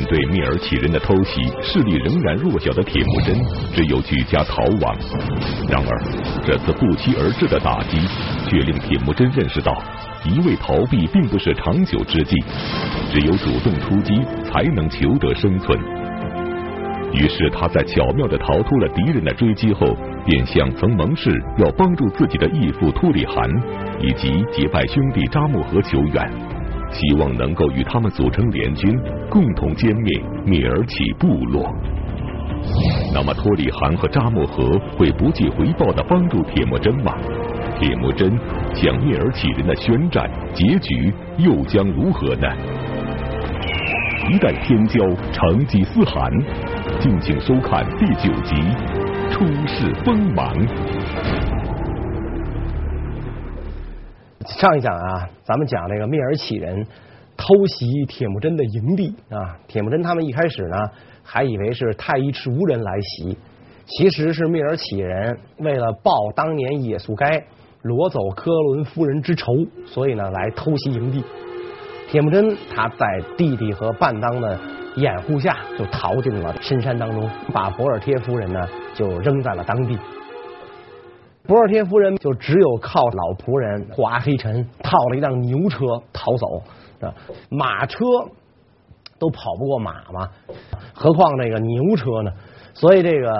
面对聂尔乞人的偷袭，势力仍然弱小的铁木真只有举家逃亡。然而，这次不期而至的打击，却令铁木真认识到，一味逃避并不是长久之计，只有主动出击，才能求得生存。于是，他在巧妙地逃脱了敌人的追击后，便向曾盟誓要帮助自己的义父托里汗以及结拜兄弟扎木合求援。希望能够与他们组成联军，共同歼灭聂尔起部落。那么托里汗和扎木合会不计回报的帮助铁木真吗？铁木真向聂尔起人的宣战结局又将如何呢？一代天骄成吉思汗，敬请收看第九集《出世锋芒》。上一讲啊，咱们讲这个蔑尔启人偷袭铁木真的营地啊，铁木真他们一开始呢还以为是太尉赤乌人来袭，其实是蔑尔启人为了报当年野速该夺走科伦夫人之仇，所以呢来偷袭营地。铁木真他在弟弟和伴当的掩护下就逃进了深山当中，把博尔帖夫人呢就扔在了当地。博尔帖夫人就只有靠老仆人华黑臣套了一辆牛车逃走，啊，马车都跑不过马嘛，何况这个牛车呢？所以这个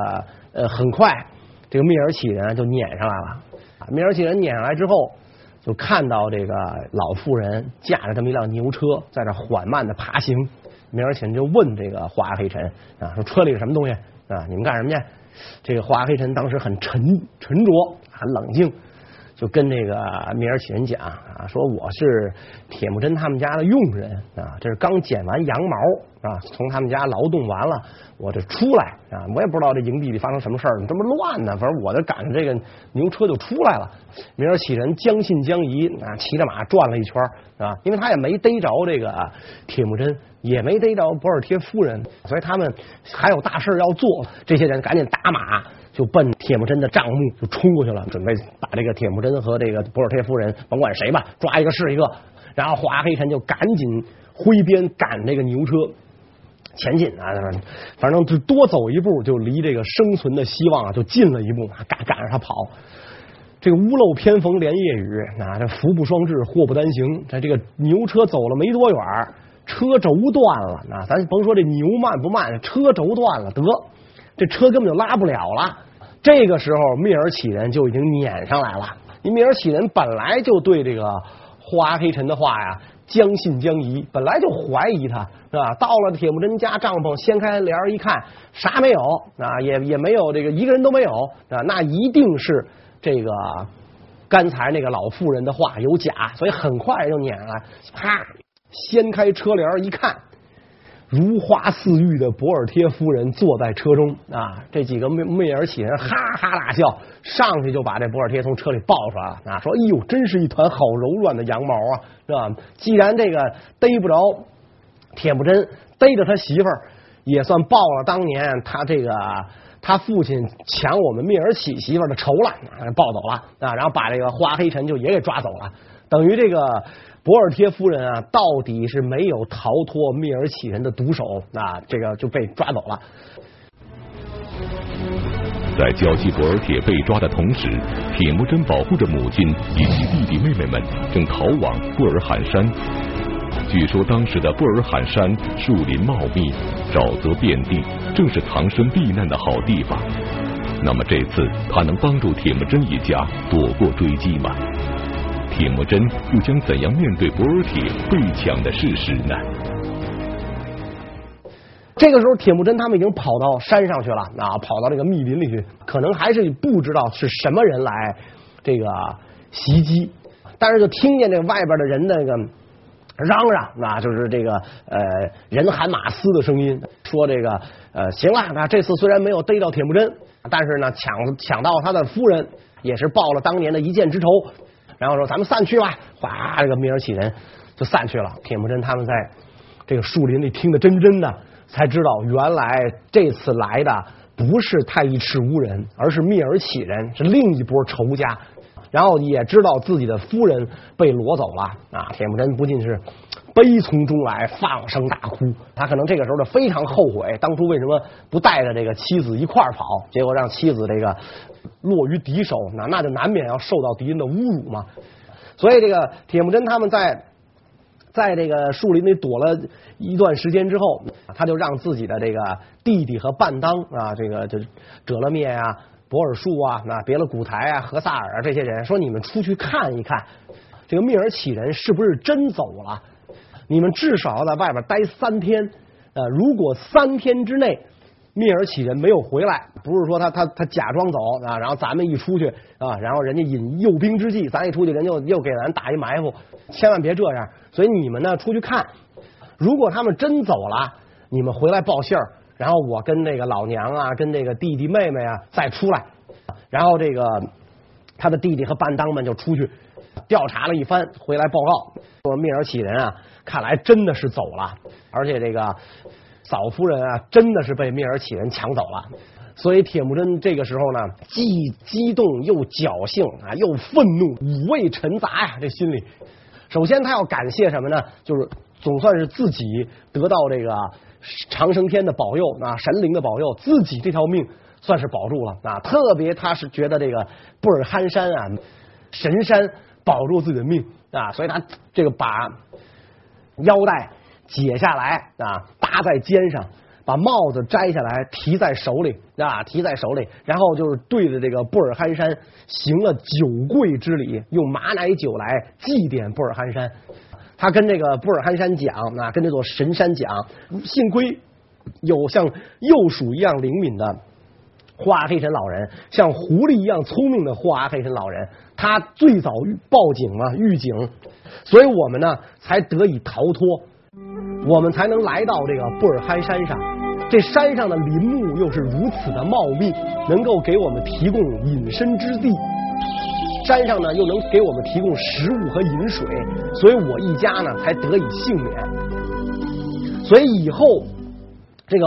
呃，很快这个聂尔启人就撵上来了。聂尔启人撵上来之后，就看到这个老妇人驾着这么一辆牛车在这缓慢的爬行。聂尔启人就问这个华黑臣啊，说车里是什么东西啊？你们干什么去？这个华黑臣当时很沉沉着，很冷静，就跟这个米尔启人讲啊，说我是铁木真他们家的佣人啊，这是刚剪完羊毛啊，从他们家劳动完了，我这出来啊，我也不知道这营地里发生什么事儿，这么乱呢，反正我就赶上这个牛车就出来了。明儿启人将信将疑啊，骑着马转了一圈啊，因为他也没逮着这个铁木真。也没逮着博尔帖夫人，所以他们还有大事要做。这些人赶紧打马，就奔铁木真的帐幕就冲过去了，准备把这个铁木真和这个博尔帖夫人，甭管谁吧，抓一个是一个。然后华黑臣就赶紧挥鞭赶这个牛车前进啊，反正就多走一步，就离这个生存的希望啊就近了一步，赶赶着他跑。这个屋漏偏逢连夜雨，啊，这福不双至，祸不单行。在这个牛车走了没多远。车轴断了，那咱甭说这牛慢不慢，车轴断了，得这车根本就拉不了了。这个时候，蔑尔启人就已经撵上来了。你蔑尔启人本来就对这个霍阿黑臣的话呀将信将疑，本来就怀疑他，是吧？到了铁木真家帐篷，掀开帘一看，啥没有啊？也也没有这个一个人都没有啊？那一定是这个刚才那个老妇人的话有假，所以很快就撵上来，啪。掀开车帘一看，如花似玉的博尔贴夫人坐在车中啊！这几个聂聂尔启人哈哈大笑，上去就把这博尔贴从车里抱出来了啊！说：“哎呦，真是一团好柔软的羊毛啊，是吧？既然这个逮不着铁木真，逮着他媳妇儿也算报了当年他这个他父亲抢我们聂尔启媳妇的仇了，抱走了啊！然后把这个花黑臣就也给抓走了，等于这个。”博尔帖夫人啊，到底是没有逃脱聂尔启人的毒手，那这个就被抓走了。在交集博尔帖被抓的同时，铁木真保护着母亲以及弟弟妹妹们，正逃往布尔罕山。据说当时的布尔罕山树林茂密，沼泽遍地，正是藏身避难的好地方。那么这次他能帮助铁木真一家躲过追击吗？铁木真又将怎样面对博尔铁被抢的事实呢？这个时候，铁木真他们已经跑到山上去了啊，跑到这个密林里去，可能还是不知道是什么人来这个袭击，但是就听见这外边的人那个嚷嚷，那就是这个呃人喊马嘶的声音，说这个呃行了，那这次虽然没有逮到铁木真，但是呢抢抢到他的夫人，也是报了当年的一箭之仇。然后说：“咱们散去吧。”哗，这个聂尔启人就散去了。铁木真他们在这个树林里听得真真的，才知道原来这次来的不是太尉赤乌人，而是聂尔启人，是另一波仇家。然后也知道自己的夫人被掳走了啊。铁木真不禁是悲从中来，放声大哭。他可能这个时候就非常后悔，当初为什么不带着这个妻子一块儿跑，结果让妻子这个落于敌手，那那就难免要受到敌人的侮辱嘛。所以这个铁木真他们在。在这个树林里躲了一段时间之后，他就让自己的这个弟弟和伴当啊，这个就折了灭啊、博尔术啊、那别了古台啊、何萨尔啊这些人说：“你们出去看一看，这个聂儿起人是不是真走了？你们至少要在外边待三天。呃，如果三天之内聂儿起人没有回来，不是说他他他假装走啊，然后咱们一出去啊，然后人家引诱兵之计，咱一出去，人就又给咱打一埋伏。千万别这样。”所以你们呢，出去看，如果他们真走了，你们回来报信儿，然后我跟那个老娘啊，跟那个弟弟妹妹啊再出来，然后这个他的弟弟和伴当们就出去调查了一番，回来报告说聂儿起人啊，看来真的是走了，而且这个嫂夫人啊，真的是被聂儿起人抢走了。所以铁木真这个时候呢，既激动又侥幸啊，又愤怒，五味陈杂呀，这心里。首先，他要感谢什么呢？就是总算是自己得到这个长生天的保佑啊，神灵的保佑，自己这条命算是保住了啊。特别他是觉得这个布尔罕山啊，神山保住自己的命啊，所以他这个把腰带解下来啊，搭在肩上。把帽子摘下来，提在手里啊，提在手里，然后就是对着这个布尔罕山行了九跪之礼，用马奶酒来祭奠布尔罕山。他跟这个布尔罕山讲啊，跟这座神山讲，幸亏有像鼬鼠一样灵敏的霍阿黑神老人，像狐狸一样聪明的霍阿黑神老人，他最早报警嘛，预警，所以我们呢才得以逃脱，我们才能来到这个布尔罕山上。这山上的林木又是如此的茂密，能够给我们提供隐身之地。山上呢又能给我们提供食物和饮水，所以我一家呢才得以幸免。所以以后这个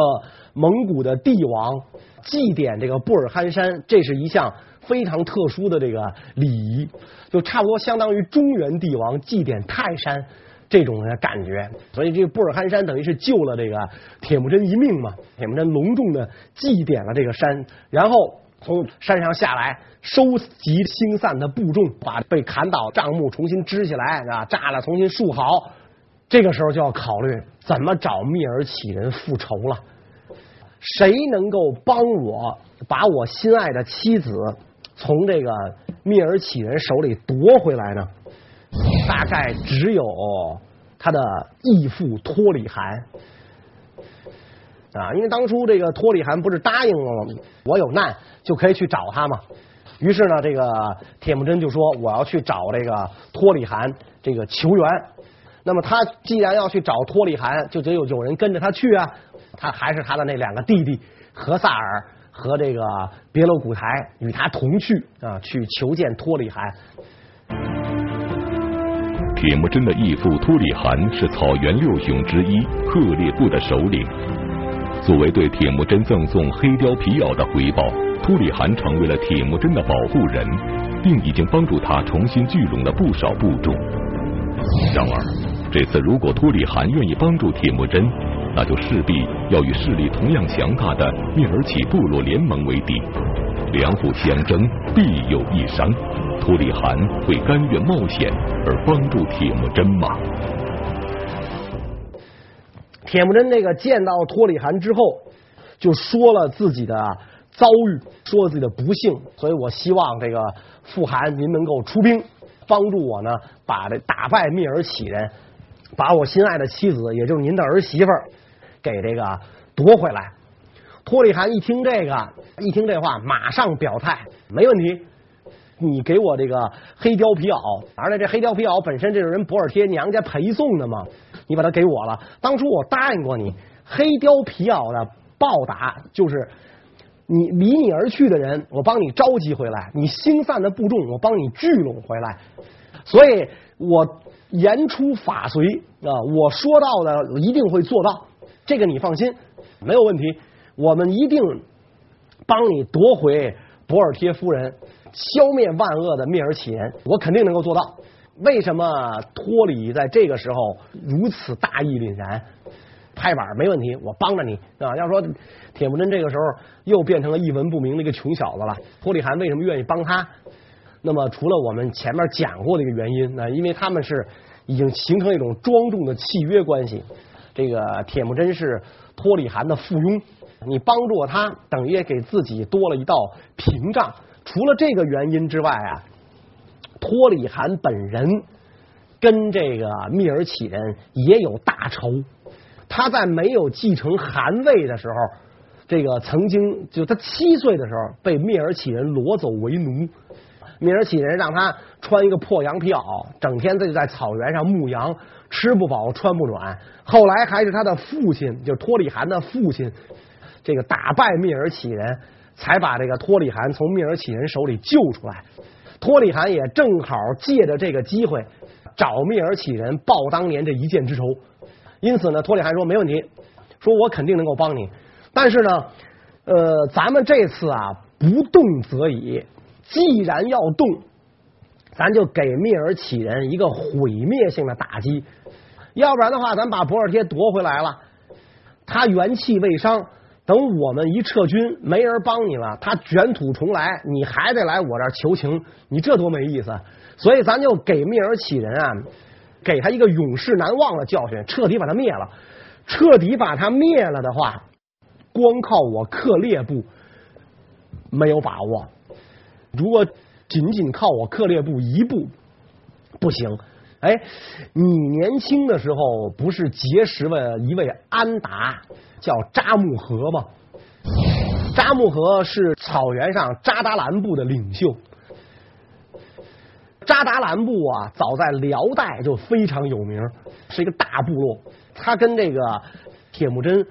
蒙古的帝王祭奠这个布尔罕山，这是一项非常特殊的这个礼仪，就差不多相当于中原帝王祭奠泰山。这种的感觉，所以这个布尔罕山等于是救了这个铁木真一命嘛。铁木真隆重的祭奠了这个山，然后从山上下来，收集星散的部众，把被砍倒帐幕重新支起来啊，炸了重新竖好。这个时候就要考虑怎么找聂儿乞人复仇了。谁能够帮我把我心爱的妻子从这个聂儿乞人手里夺回来呢？大概只有他的义父托里汗啊，因为当初这个托里汗不是答应了吗？我有难就可以去找他嘛。于是呢，这个铁木真就说我要去找这个托里汗这个求援。那么他既然要去找托里汗，就得有有人跟着他去啊。他还是他的那两个弟弟和萨尔和这个别勒古台与他同去啊，去求见托里汗。铁木真的义父托里汗是草原六雄之一赫烈部的首领。作为对铁木真赠送黑貂皮袄的回报，托里汗成为了铁木真的保护人，并已经帮助他重新聚拢了不少部众。然而，这次如果托里汗愿意帮助铁木真，那就势必要与势力同样强大的聂儿起部落联盟为敌，两虎相争，必有一伤。托里汗会甘愿冒险而帮助铁木真吗？铁木真那个见到托里汗之后，就说了自己的遭遇，说自己的不幸，所以我希望这个父汗您能够出兵帮助我呢，把这打败聂儿乞人，把我心爱的妻子，也就是您的儿媳妇儿，给这个夺回来。托里汗一听这个，一听这话，马上表态，没问题。你给我这个黑貂皮袄，而且这黑貂皮袄本身这是人博尔贴娘家陪送的嘛，你把它给我了。当初我答应过你，黑貂皮袄的报答就是你离你而去的人，我帮你召集回来；你星散的部众，我帮你聚拢回来。所以我言出法随啊，我说到的一定会做到，这个你放心，没有问题。我们一定帮你夺回。博尔贴夫人，消灭万恶的聂尔乞人，我肯定能够做到。为什么托里在这个时候如此大义凛然？拍板没问题，我帮着你啊！要说铁木真这个时候又变成了一文不名的一个穷小子了，托里汗为什么愿意帮他？那么除了我们前面讲过的一个原因，那因为他们是已经形成一种庄重的契约关系。这个铁木真是托里汗的附庸，你帮助他，等于也给自己多了一道屏障。除了这个原因之外啊，托里汗本人跟这个密尔乞人也有大仇。他在没有继承汗位的时候，这个曾经就他七岁的时候被蔑尔乞人掳走为奴，蔑尔乞人让他穿一个破羊皮袄，整天他就在草原上牧羊，吃不饱穿不暖。后来还是他的父亲，就是托里汗的父亲，这个打败蔑尔乞人，才把这个托里汗从蔑尔乞人手里救出来。托里汗也正好借着这个机会找蔑尔乞人报当年这一箭之仇。因此呢，托里罕说没问题，说我肯定能够帮你，但是呢，呃，咱们这次啊不动则已，既然要动，咱就给聂尔乞人一个毁灭性的打击，要不然的话，咱把博尔帖夺回来了，他元气未伤，等我们一撤军，没人帮你了，他卷土重来，你还得来我这儿求情，你这多没意思，所以咱就给聂尔乞人啊。给他一个永世难忘的教训，彻底把他灭了。彻底把他灭了的话，光靠我克烈部没有把握。如果仅仅靠我克烈部一部不行。哎，你年轻的时候不是结识了一位安达，叫扎木合吗？扎木合是草原上扎达兰部的领袖。扎达兰部啊，早在辽代就非常有名，是一个大部落。他跟这个铁木真，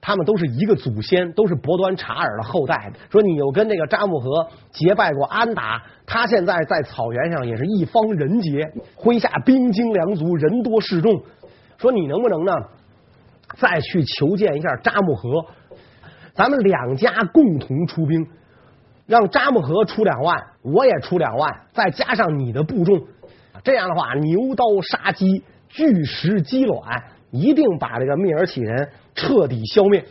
他们都是一个祖先，都是伯端察尔的后代。说你又跟这个扎木合结拜过安达，他现在在草原上也是一方人杰，麾下兵精粮足，人多势众。说你能不能呢，再去求见一下扎木合，咱们两家共同出兵。让扎木合出两万，我也出两万，再加上你的部众，这样的话，牛刀杀鸡，巨石击卵，一定把这个蔑尔乞人彻底消灭。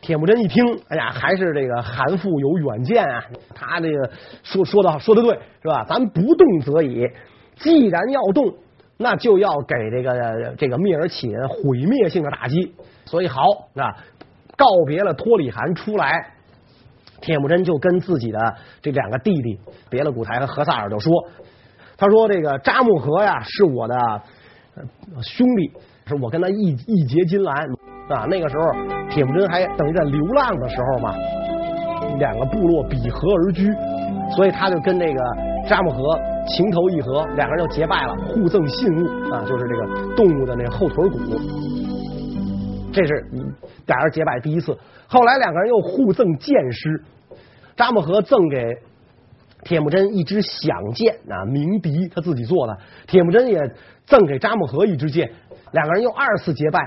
铁木真一听，哎呀，还是这个韩馥有远见啊！他这个说说的说的对，是吧？咱不动则已，既然要动，那就要给这个这个蔑尔乞人毁灭性的打击。所以好啊，告别了托里汗出来。铁木真就跟自己的这两个弟弟别勒古台和和萨尔就说：“他说这个扎木合呀是我的兄弟，是我跟他义义结金兰啊。那个时候铁木真还等于在流浪的时候嘛，两个部落比合而居，所以他就跟这个扎木合情投意合，两个人就结拜了，互赠信物啊，就是这个动物的那个后腿骨。这是两人结拜第一次。后来两个人又互赠剑师。”扎木合赠给铁木真一支响剑啊，鸣笛，他自己做的。铁木真也赠给扎木合一支剑，两个人又二次结拜。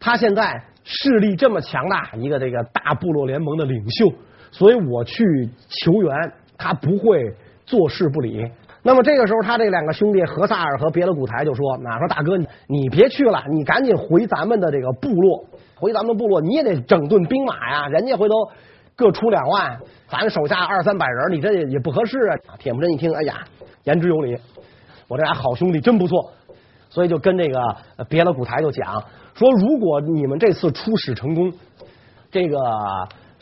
他现在势力这么强大，一个这个大部落联盟的领袖，所以我去求援，他不会坐视不理。那么这个时候，他这两个兄弟何萨尔和别的古台就说：“那说大哥，你别去了，你赶紧回咱们的这个部落，回咱们部落，你也得整顿兵马呀，人家回头。”各出两万，咱手下二三百人，你这也不合适啊！铁木真一听，哎呀，言之有理，我这俩好兄弟真不错，所以就跟这个别的古台就讲说，如果你们这次出使成功，这个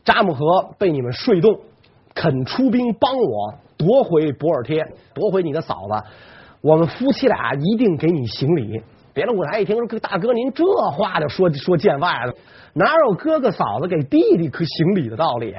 扎木合被你们说动，肯出兵帮我夺回博尔帖，夺回你的嫂子，我们夫妻俩一定给你行礼。别勒古台一听说，大哥您这话就说说见外了。哪有哥哥嫂子给弟弟可行礼的道理？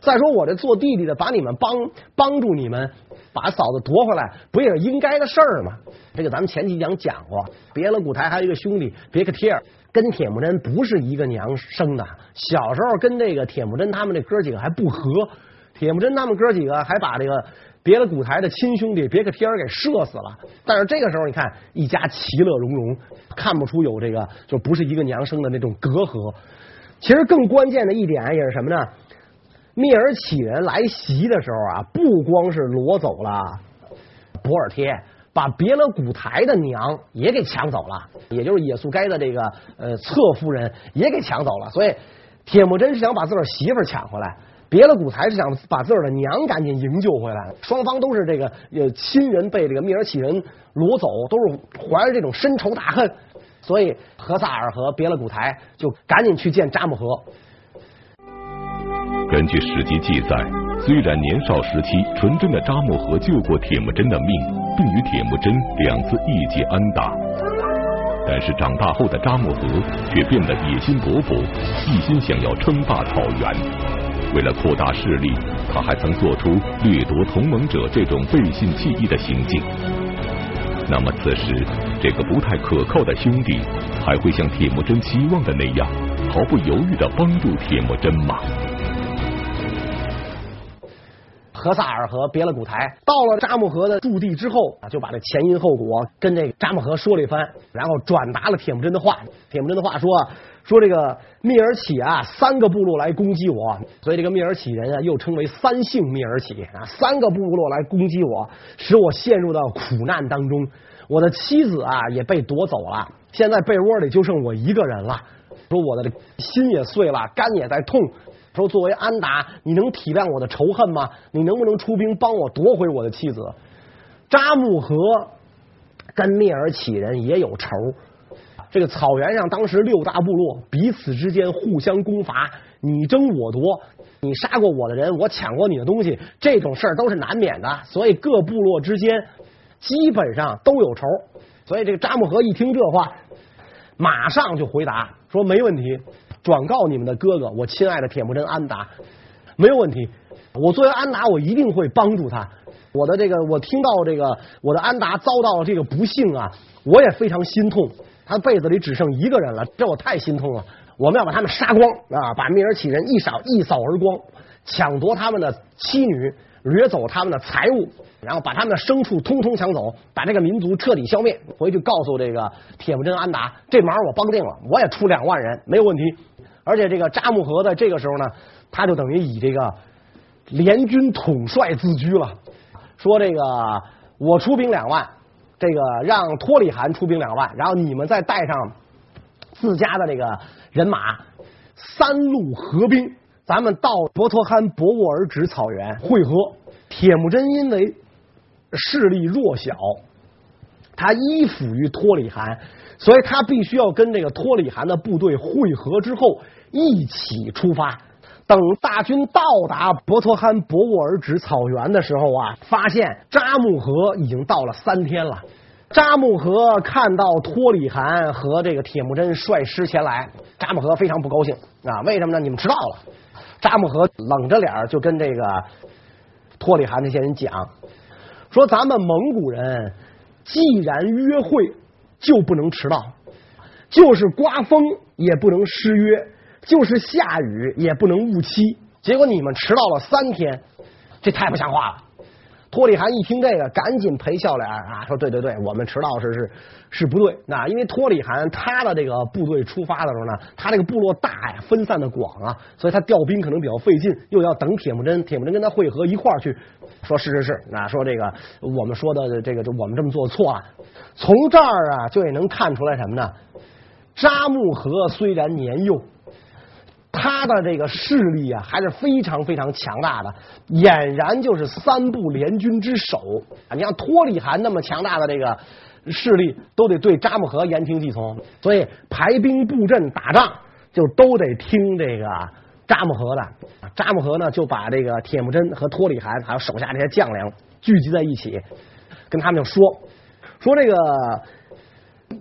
再说我这做弟弟的，把你们帮帮助你们把嫂子夺回来，不也是应该的事儿吗？这个咱们前几讲讲过，别勒古台还有一个兄弟别克帖尔，跟铁木真不是一个娘生的，小时候跟这个铁木真他们这哥几个还不和，铁木真他们哥几个还把这个。别勒古台的亲兄弟别克帖尔给射死了，但是这个时候你看一家其乐融融，看不出有这个就不是一个娘生的那种隔阂。其实更关键的一点也是什么呢？蔑尔乞人来袭的时候啊，不光是攞走了博尔贴，把别勒古台的娘也给抢走了，也就是野速该的这个呃侧夫人也给抢走了。所以铁木真是想把自个儿媳妇抢回来，别勒古台是想把自个儿的娘赶紧营救回来。双方都是这个呃亲人被这个聂尔乞人掳走，都是怀着这种深仇大恨，所以何萨尔和别勒古台就赶紧去见扎木合。根据史籍记载，虽然年少时期纯真的扎木合救过铁木真的命，并与铁木真两次义结安达，但是长大后的扎木合却变得野心勃勃，一心想要称霸草原。为了扩大势力，他还曾做出掠夺同盟者这种背信弃义的行径。那么此时，这个不太可靠的兄弟，还会像铁木真期望的那样，毫不犹豫地帮助铁木真吗？何萨尔和别勒古台到了扎木合的驻地之后啊，就把这前因后果跟这个扎木合说了一番，然后转达了铁木真的话。铁木真的话说：说这个密尔乞啊，三个部落来攻击我，所以这个密尔乞人啊，又称为三姓密尔乞啊，三个部落来攻击我，使我陷入到苦难当中。我的妻子啊也被夺走了，现在被窝里就剩我一个人了。说我的心也碎了，肝也在痛。说作为安达，你能体谅我的仇恨吗？你能不能出兵帮我夺回我的妻子？扎木合跟密尔乞人也有仇。这个草原上当时六大部落彼此之间互相攻伐，你争我夺，你杀过我的人，我抢过你的东西，这种事儿都是难免的。所以各部落之间基本上都有仇。所以这个扎木合一听这话，马上就回答说没问题。转告你们的哥哥，我亲爱的铁木真安达，没有问题。我作为安达，我一定会帮助他。我的这个，我听到这个，我的安达遭到了这个不幸啊，我也非常心痛。他被子里只剩一个人了，这我太心痛了。我们要把他们杀光啊，把聂尔乞人一扫一扫而光，抢夺他们的妻女。掠走他们的财物，然后把他们的牲畜通通抢走，把这个民族彻底消灭。回去告诉这个铁木真安达，这忙我帮定了，我也出两万人，没有问题。而且这个扎木合在这个时候呢，他就等于以这个联军统帅自居了，说这个我出兵两万，这个让托里汗出兵两万，然后你们再带上自家的这个人马，三路合兵。咱们到博托罕博沃尔止草原会合。铁木真因为势力弱小，他依附于托里汗，所以他必须要跟这个托里汗的部队会合之后一起出发。等大军到达博托罕博沃尔止草原的时候啊，发现扎木合已经到了三天了。扎木合看到托里汗和这个铁木真率师前来，扎木合非常不高兴啊！为什么呢？你们迟到了。扎木合冷着脸就跟这个托里汗那些人讲，说咱们蒙古人既然约会就不能迟到，就是刮风也不能失约，就是下雨也不能误期。结果你们迟到了三天，这太不像话了。托里汗一听这个，赶紧赔笑脸啊，说对对对，我们迟到是是是不对。那因为托里汗他的这个部队出发的时候呢，他这个部落大呀，分散的广啊，所以他调兵可能比较费劲，又要等铁木真，铁木真跟他会合一块儿去。说是是是，那说这个我们说的这个，就我们这么做错了。从这儿啊，就也能看出来什么呢？扎木合虽然年幼。他的这个势力啊，还是非常非常强大的，俨然就是三部联军之首！你像托里汗那么强大的这个势力，都得对扎木合言听计从，所以排兵布阵打仗就都得听这个扎木合的。扎木合呢，就把这个铁木真和托里汗还有手下这些将领聚集在一起，跟他们就说说这个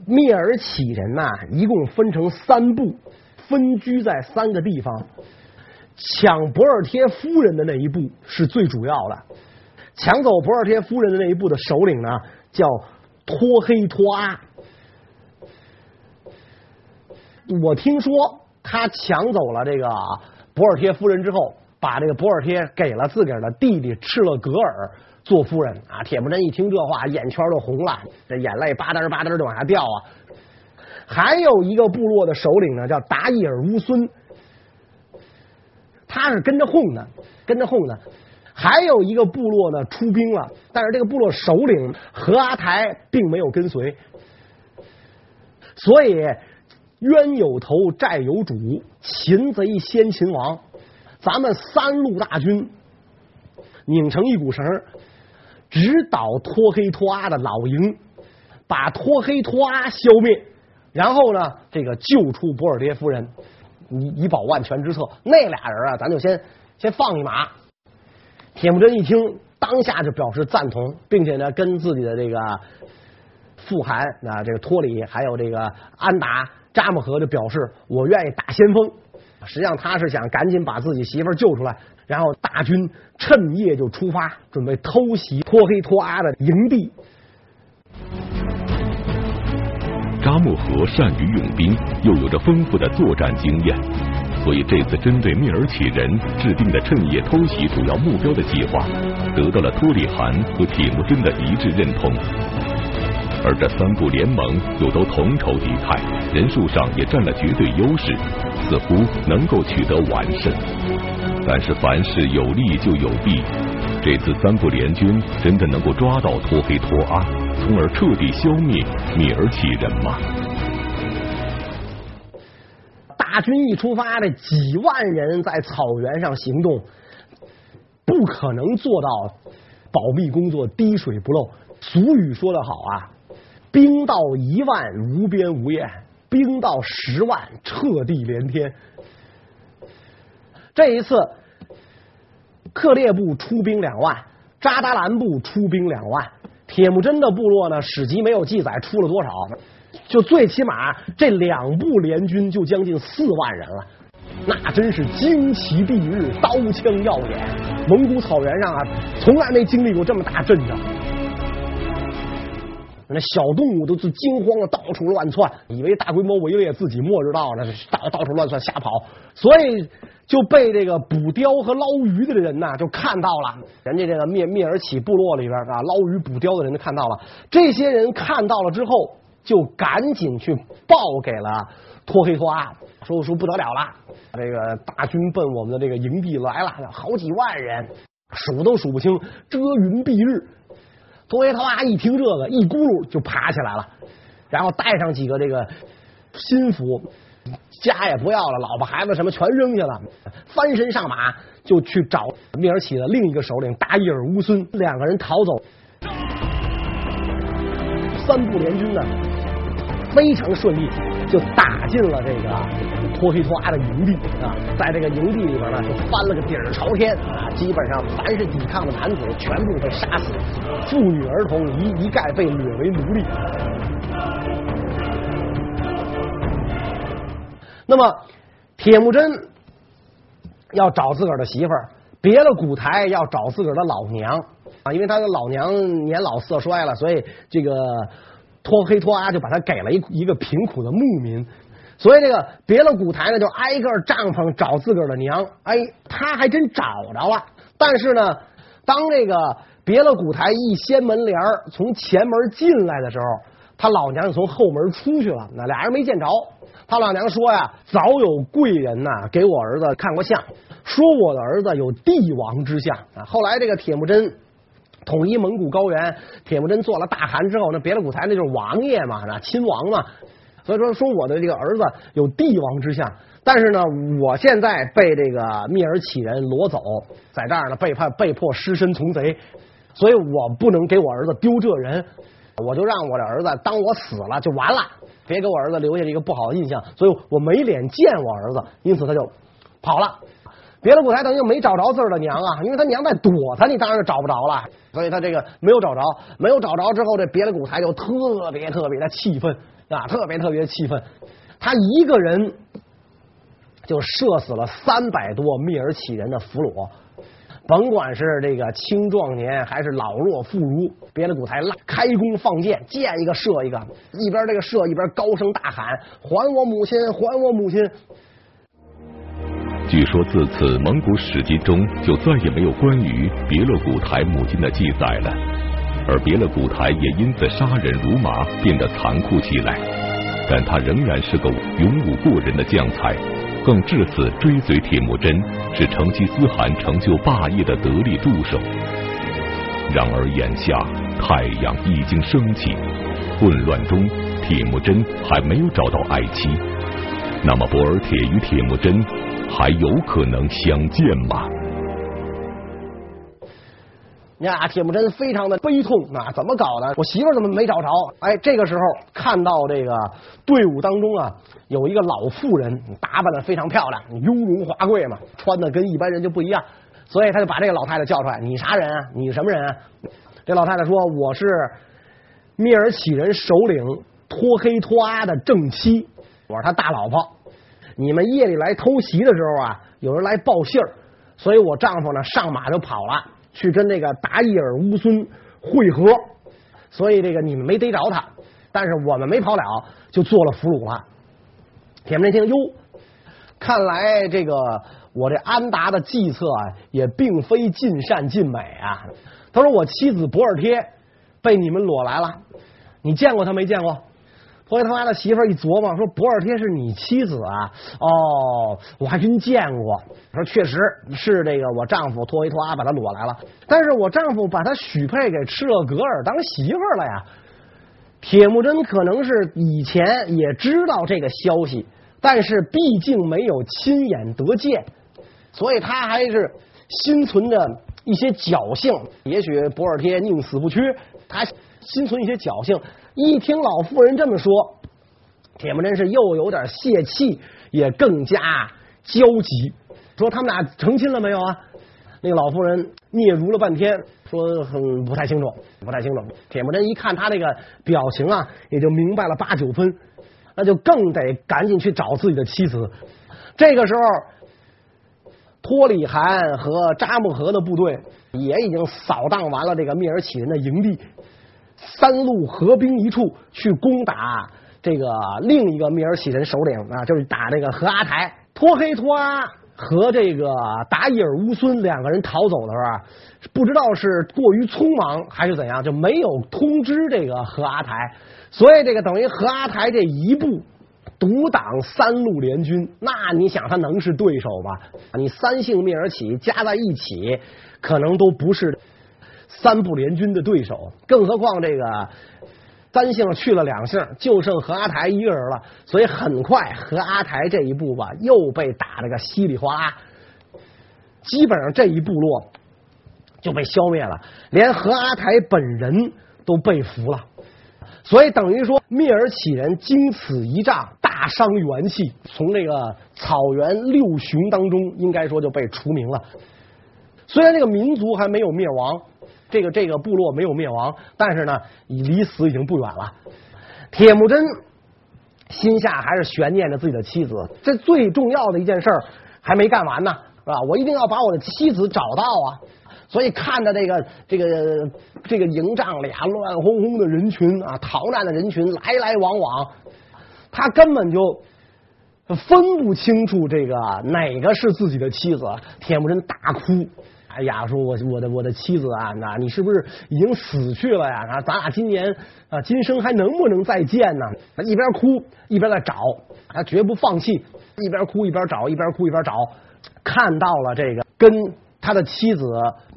聂尔乞人呐，一共分成三部。分居在三个地方，抢博尔贴夫人的那一部是最主要的。抢走博尔贴夫人的那一部的首领呢，叫托黑托阿。我听说他抢走了这个博尔贴夫人之后，把这个博尔贴给了自个儿的弟弟赤勒格尔做夫人啊。铁木真一听这话，眼圈都红了，这眼泪吧嗒吧嗒的往下掉啊。还有一个部落的首领呢，叫达伊尔乌孙，他是跟着混的，跟着混的。还有一个部落呢出兵了，但是这个部落首领何阿台并没有跟随，所以冤有头债有主，擒贼先擒王。咱们三路大军拧成一股绳，直捣托黑托阿的老营，把托黑托阿消灭，然后呢，这个救出博尔爹夫人，以以保万全之策。那俩人啊，咱就先先放一马。铁木真一听，当下就表示赞同，并且呢，跟自己的这个富汗啊，这个托里，还有这个安达扎木合就表示，我愿意打先锋。实际上他是想赶紧把自己媳妇救出来，然后大军趁夜就出发，准备偷袭托黑托阿的营地。扎木合善于用兵，又有着丰富的作战经验。所以这次针对聂尔乞人制定的趁夜偷袭主要目标的计划，得到了托里汗和铁木真的一致认同。而这三部联盟又都同仇敌忾，人数上也占了绝对优势，似乎能够取得完胜。但是凡事有利就有弊，这次三部联军真的能够抓到托黑托阿，从而彻底消灭米尔乞人吗？大军一出发，这几万人在草原上行动，不可能做到保密工作滴水不漏。俗语说得好啊，兵到一万无边无沿，兵到十万彻地连天。这一次，克烈部出兵两万，扎达兰部出兵两万，铁木真的部落呢，史籍没有记载出了多少。就最起码这两部联军就将近四万人了，那真是旌旗蔽日，刀枪耀眼。蒙古草原上啊，从来没经历过这么大阵仗，那小动物都是惊慌的，到处乱窜，以为大规模围猎自己末日到了，到到处乱窜瞎跑，所以就被这个捕雕和捞鱼的人呐就看到了，人家这个灭灭尔起部落里边啊捞鱼捕雕的人就看到了，这些人看到了之后。就赶紧去报给了托黑托阿，说说不得了了，这个大军奔我们的这个营地来了，好几万人，数都数不清，遮云蔽日。托黑托阿一听这个，一咕噜就爬起来了，然后带上几个这个心腹，家也不要了，老婆孩子什么全扔下了，翻身上马就去找聂尔乞的另一个首领大伊尔乌孙，两个人逃走，三部联军呢。非常顺利，就打进了这个托黑托阿的营地啊，在这个营地里边呢，就翻了个底儿朝天啊，基本上凡是抵抗的男子全部被杀死，妇女儿童一一概被掠为奴隶。那么，铁木真要找自个儿的媳妇儿，别了古台要找自个儿的老娘啊，因为他的老娘年老色衰了，所以这个。托黑托阿就把他给了一一个贫苦的牧民，所以这个别了古台呢，就挨个帐篷找自个儿的娘。哎，他还真找着了。但是呢，当这个别了古台一掀门帘从前门进来的时候，他老娘就从后门出去了。那俩人没见着。他老娘说呀，早有贵人呐给我儿子看过相，说我的儿子有帝王之相啊。后来这个铁木真。统一蒙古高原，铁木真做了大汗之后，那别的古台那就是王爷嘛，那亲王嘛。所以说，说我的这个儿子有帝王之相，但是呢，我现在被这个蔑尔乞人掳走，在这儿呢，被判被迫失身从贼，所以我不能给我儿子丢这人，我就让我的儿子当我死了就完了，别给我儿子留下一个不好的印象，所以我没脸见我儿子，因此他就跑了。别的古台等于没找着自个儿的娘啊，因为他娘在躲他，你当然就找不着了。所以他这个没有找着，没有找着之后，这别的古台就特别特别的气愤啊，特别特别气愤。他一个人就射死了三百多聂尔乞人的俘虏，甭管是这个青壮年还是老弱妇孺，别的古台拉开弓放箭，箭一个射一个，一边这个射一边高声大喊：“还我母亲！还我母亲！”据说自此蒙古史籍中就再也没有关于别勒古台母亲的记载了，而别勒古台也因此杀人如麻，变得残酷起来。但他仍然是个勇武过人的将才，更至此追随铁木真，是成吉思汗成就霸业的得力助手。然而眼下太阳已经升起，混乱中铁木真还没有找到爱妻，那么博尔铁与铁木真还有可能相见吗？呀，铁木真非常的悲痛啊！怎么搞的？我媳妇怎么没找着？哎，这个时候看到这个队伍当中啊，有一个老妇人，打扮的非常漂亮，雍容华贵嘛，穿的跟一般人就不一样，所以他就把这个老太太叫出来：“你啥人啊？你什么人啊？”这老太太说：“我是蔑尔乞人首领托黑托阿的正妻，我是他大老婆。你们夜里来偷袭的时候啊，有人来报信儿，所以我丈夫呢上马就跑了。”去跟那个达伊尔乌孙会合，所以这个你们没逮着他，但是我们没跑了，就做了俘虏了。铁木真听，哟，看来这个我这安达的计策啊，也并非尽善尽美啊。他说：“我妻子博尔贴被你们掳来了，你见过他没见过？”托黑托阿的媳妇一琢磨，说：“博尔贴是你妻子啊？哦，我还真见过。说确实是这个我丈夫托黑托阿把他掳来了，但是我丈夫把他许配给赤勒格尔当媳妇了呀。”铁木真可能是以前也知道这个消息，但是毕竟没有亲眼得见，所以他还是心存着一些侥幸。也许博尔贴宁死不屈，他心存一些侥幸。一听老妇人这么说，铁木真是又有点泄气，也更加焦急。说他们俩成亲了没有啊？那个老妇人嗫嚅了半天，说很不太清楚，不太清楚。铁木真一看他那个表情啊，也就明白了八九分，那就更得赶紧去找自己的妻子。这个时候，托里汗和扎木合的部队也已经扫荡完了这个蔑尔乞人的营地。三路合兵一处去攻打这个另一个蔑尔乞人首领啊，就是打这个和阿台。托黑托阿和这个达伊尔乌孙两个人逃走的时候，不知道是过于匆忙还是怎样，就没有通知这个和阿台，所以这个等于和阿台这一步独挡三路联军，那你想他能是对手吗？你三姓蔑尔乞加在一起，可能都不是。三部联军的对手，更何况这个三姓去了两姓，就剩和阿台一个人了。所以很快和阿台这一步吧，又被打了个稀里哗啦，基本上这一部落就被消灭了，连和阿台本人都被俘了。所以等于说，蔑尔乞人经此一仗大伤元气，从这个草原六雄当中，应该说就被除名了。虽然这个民族还没有灭亡。这个这个部落没有灭亡，但是呢，已离死已经不远了。铁木真心下还是悬念着自己的妻子，这最重要的一件事还没干完呢，是吧？我一定要把我的妻子找到啊！所以看着这个这个这个营帐里啊，乱哄哄的人群啊，逃难的人群来来往往，他根本就分不清楚这个哪个是自己的妻子。铁木真大哭。哎呀，说我我的我的妻子啊，那你是不是已经死去了呀？啊，咱俩今年啊今生还能不能再见呢？他一边哭一边在找，他绝不放弃，一边哭一边找，一边哭一边找，看到了这个跟他的妻子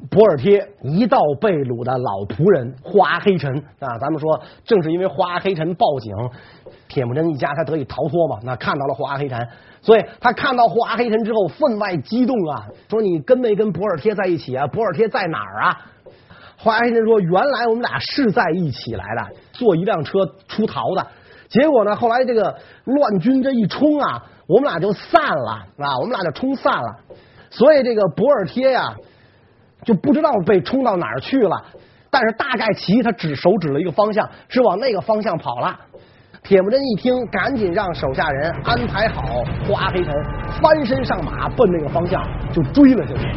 博尔贴一道被掳的老仆人花黑臣啊，咱们说正是因为花黑臣报警，铁木真一家才得以逃脱嘛。那看到了花黑臣。所以他看到花黑臣之后分外激动啊，说你跟没跟博尔贴在一起啊？博尔贴在哪儿啊？花黑臣说，原来我们俩是在一起来的，坐一辆车出逃的。结果呢，后来这个乱军这一冲啊，我们俩就散了啊，我们俩就冲散了。所以这个博尔贴呀，就不知道被冲到哪儿去了。但是大概其他指手指了一个方向，是往那个方向跑了。铁木真一听，赶紧让手下人安排好花黑头，翻身上马，奔那个方向就追了下去。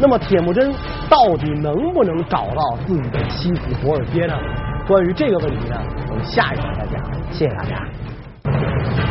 那么铁木真到底能不能找到自己的妻子博尔贴呢？关于这个问题呢，我们下一场再讲。谢谢大家。